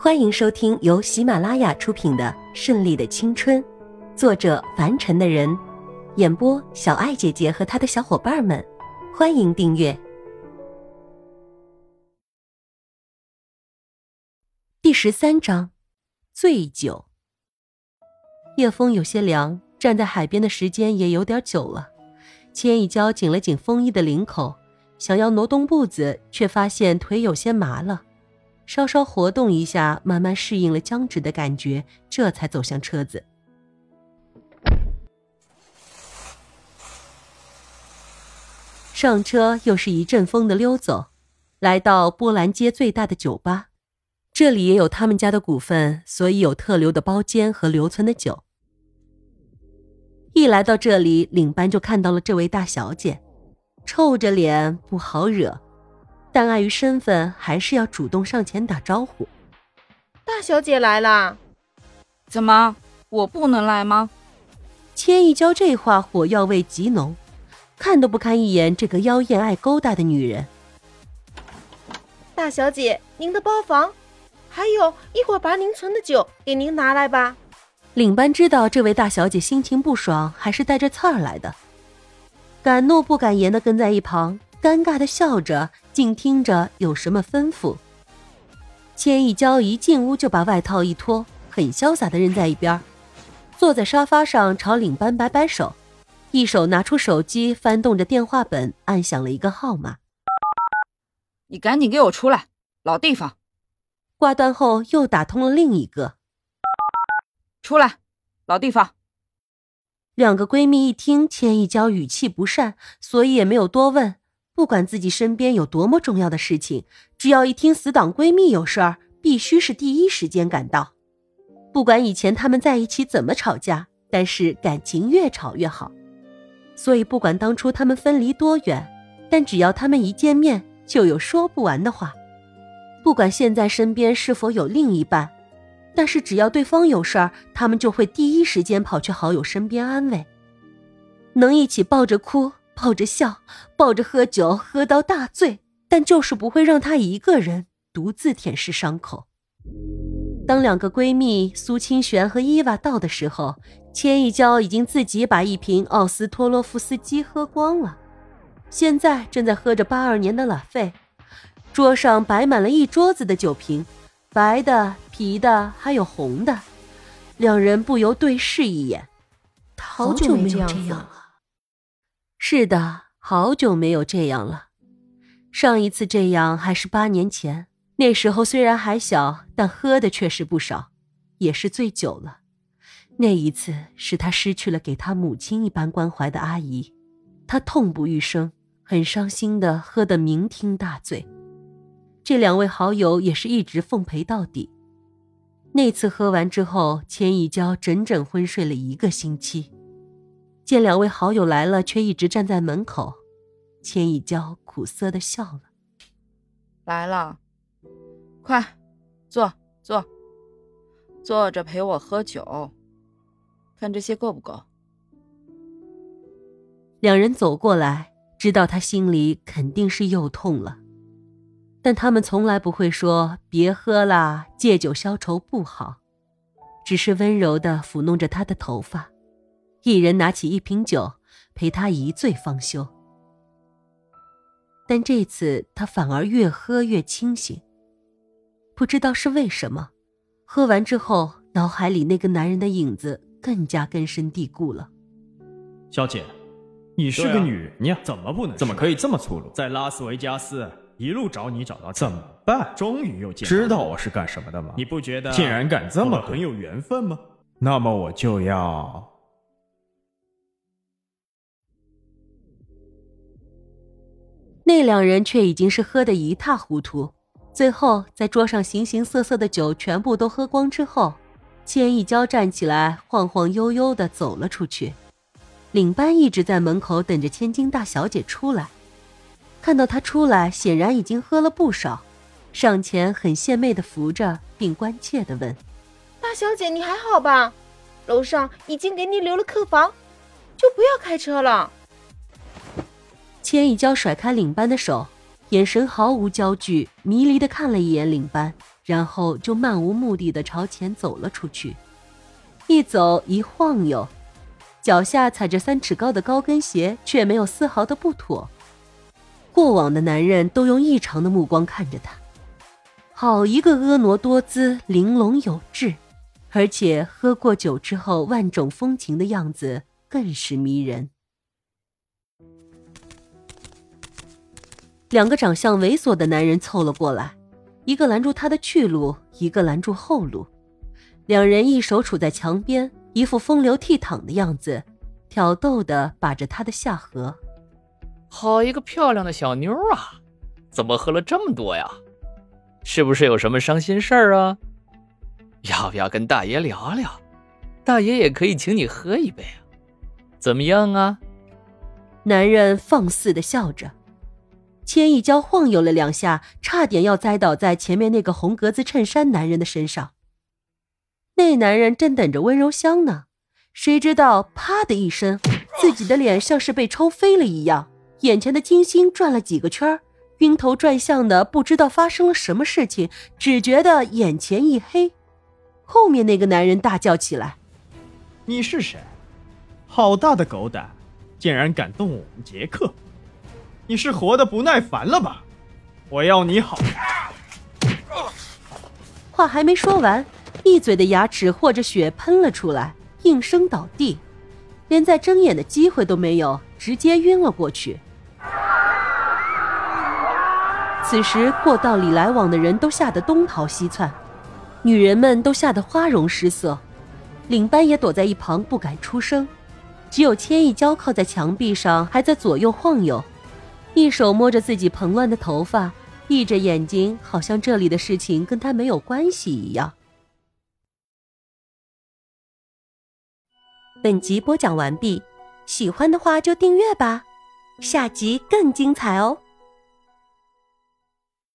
欢迎收听由喜马拉雅出品的《顺利的青春》，作者凡尘的人，演播小爱姐姐和她的小伙伴们。欢迎订阅第十三章：醉酒。夜风有些凉，站在海边的时间也有点久了。千一娇紧了紧风衣的领口，想要挪动步子，却发现腿有些麻了。稍稍活动一下，慢慢适应了僵直的感觉，这才走向车子。上车又是一阵风的溜走，来到波兰街最大的酒吧，这里也有他们家的股份，所以有特留的包间和留存的酒。一来到这里，领班就看到了这位大小姐，臭着脸不好惹。但碍于身份，还是要主动上前打招呼。大小姐来啦，怎么我不能来吗？千一娇这话火药味极浓，看都不看一眼这个妖艳爱勾搭的女人。大小姐，您的包房，还有一会儿把您存的酒给您拿来吧。领班知道这位大小姐心情不爽，还是带着刺儿来的，敢怒不敢言的跟在一旁。尴尬的笑着，静听着有什么吩咐。千一娇一进屋就把外套一脱，很潇洒的扔在一边，坐在沙发上朝领班摆摆手，一手拿出手机翻动着电话本，按响了一个号码。你赶紧给我出来，老地方。挂断后又打通了另一个。出来，老地方。两个闺蜜一听千一娇语气不善，所以也没有多问。不管自己身边有多么重要的事情，只要一听死党闺蜜有事儿，必须是第一时间赶到。不管以前他们在一起怎么吵架，但是感情越吵越好。所以不管当初他们分离多远，但只要他们一见面，就有说不完的话。不管现在身边是否有另一半，但是只要对方有事儿，他们就会第一时间跑去好友身边安慰，能一起抱着哭。抱着笑，抱着喝酒，喝到大醉，但就是不会让她一个人独自舔舐伤口。当两个闺蜜苏清玄和伊娃到的时候，千一娇已经自己把一瓶奥斯托洛夫斯基喝光了，现在正在喝着八二年的拉菲。桌上摆满了一桌子的酒瓶，白的、啤的，还有红的。两人不由对视一眼，好久没有这样了。是的，好久没有这样了。上一次这样还是八年前，那时候虽然还小，但喝的却是不少，也是醉酒了。那一次是他失去了给他母亲一般关怀的阿姨，他痛不欲生，很伤心的喝得酩酊大醉。这两位好友也是一直奉陪到底。那次喝完之后，千一娇整整昏睡了一个星期。见两位好友来了，却一直站在门口，千一娇苦涩的笑了。来了，快，坐坐，坐着陪我喝酒，看这些够不够？两人走过来，知道他心里肯定是又痛了，但他们从来不会说别喝了，借酒消愁不好，只是温柔的抚弄着他的头发。一人拿起一瓶酒，陪他一醉方休。但这次他反而越喝越清醒，不知道是为什么。喝完之后，脑海里那个男人的影子更加根深蒂固了。小姐，你是个女人呀，怎么不能？怎么可以这么粗鲁？在拉斯维加斯一路找你找到，怎么办？终于又见，知道我是干什么的吗？你不觉得竟然敢这么很有缘分吗？那么我就要。那两人却已经是喝得一塌糊涂，最后在桌上形形色色的酒全部都喝光之后，千一娇站起来，晃晃悠悠的走了出去。领班一直在门口等着千金大小姐出来，看到她出来，显然已经喝了不少，上前很献媚的扶着，并关切的问：“大小姐，你还好吧？楼上已经给你留了客房，就不要开车了。”千一娇甩开领班的手，眼神毫无焦距，迷离的看了一眼领班，然后就漫无目的的朝前走了出去。一走一晃悠，脚下踩着三尺高的高跟鞋，却没有丝毫的不妥。过往的男人都用异常的目光看着他，好一个婀娜多姿、玲珑有致，而且喝过酒之后万种风情的样子更是迷人。两个长相猥琐的男人凑了过来，一个拦住他的去路，一个拦住后路。两人一手杵在墙边，一副风流倜傥的样子，挑逗的把着他的下颌。好一个漂亮的小妞啊！怎么喝了这么多呀？是不是有什么伤心事儿啊？要不要跟大爷聊聊？大爷也可以请你喝一杯啊！怎么样啊？男人放肆的笑着，千一娇晃悠了两下，差点要栽倒在前面那个红格子衬衫男人的身上。那男人正等着温柔乡呢，谁知道啪的一声，自己的脸像是被抽飞了一样，眼前的金星转了几个圈晕头转向的，不知道发生了什么事情，只觉得眼前一黑。后面那个男人大叫起来：“你是谁？好大的狗胆，竟然敢动我们杰克！你是活的不耐烦了吧？我要你好！”话还没说完。一嘴的牙齿或着血喷了出来，应声倒地，连再睁眼的机会都没有，直接晕了过去。此时过道里来往的人都吓得东逃西窜，女人们都吓得花容失色，领班也躲在一旁不敢出声，只有千亿娇靠在墙壁上，还在左右晃悠，一手摸着自己蓬乱的头发，闭着眼睛，好像这里的事情跟他没有关系一样。本集播讲完毕，喜欢的话就订阅吧，下集更精彩哦。